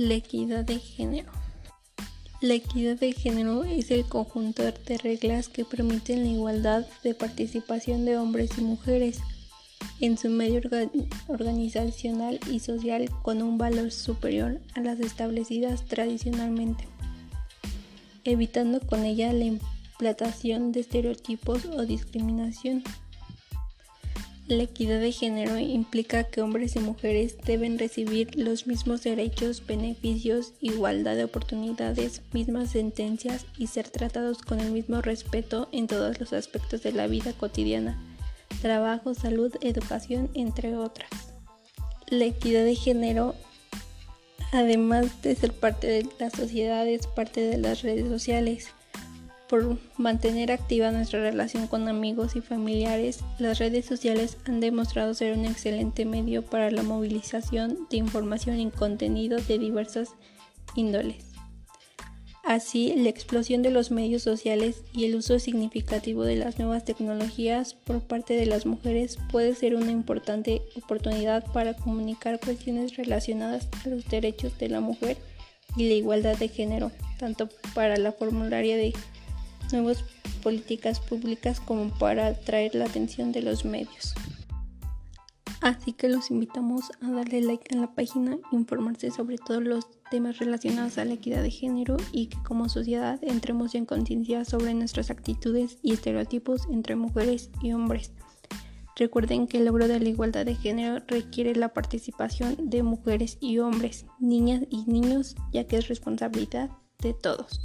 La equidad de género. La equidad de género es el conjunto de reglas que permiten la igualdad de participación de hombres y mujeres en su medio organizacional y social con un valor superior a las establecidas tradicionalmente, evitando con ella la implantación de estereotipos o discriminación. La equidad de género implica que hombres y mujeres deben recibir los mismos derechos, beneficios, igualdad de oportunidades, mismas sentencias y ser tratados con el mismo respeto en todos los aspectos de la vida cotidiana, trabajo, salud, educación, entre otras. La equidad de género, además de ser parte de la sociedad, es parte de las redes sociales por mantener activa nuestra relación con amigos y familiares, las redes sociales han demostrado ser un excelente medio para la movilización de información y contenido de diversas índoles. Así, la explosión de los medios sociales y el uso significativo de las nuevas tecnologías por parte de las mujeres puede ser una importante oportunidad para comunicar cuestiones relacionadas a los derechos de la mujer y la igualdad de género, tanto para la formularia de nuevas políticas públicas como para atraer la atención de los medios. Así que los invitamos a darle like a la página, informarse sobre todos los temas relacionados a la equidad de género y que como sociedad entremos en conciencia sobre nuestras actitudes y estereotipos entre mujeres y hombres. Recuerden que el logro de la igualdad de género requiere la participación de mujeres y hombres, niñas y niños, ya que es responsabilidad de todos.